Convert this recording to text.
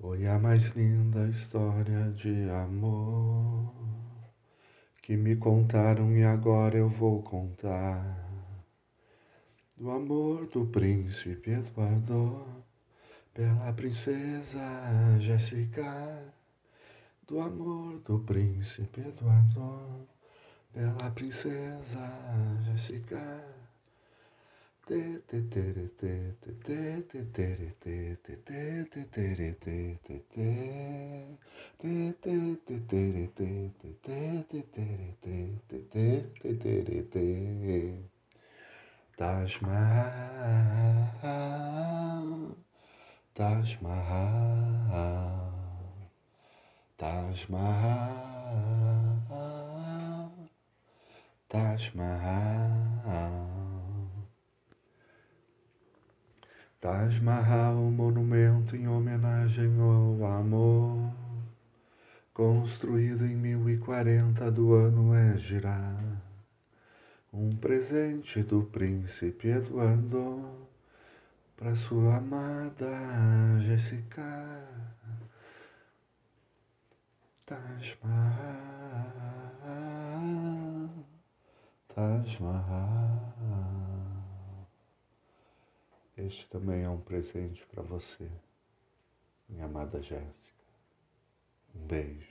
Foi a mais linda história de amor que me contaram e agora eu vou contar. Do amor do príncipe Eduardo pela princesa Jéssica. Do amor do príncipe Eduardo pela princesa Jéssica. Taj Mahal, Taj Mahal, Taj Mahal, Taj Mahal. Taj Mahal, monumento em homenagem ao amor, construído em 1040 do ano Égira, um presente do príncipe Eduardo para sua amada Jessica. Taj Mahal, Taj Mahal. Este também é um presente para você, minha amada Jéssica. Um beijo.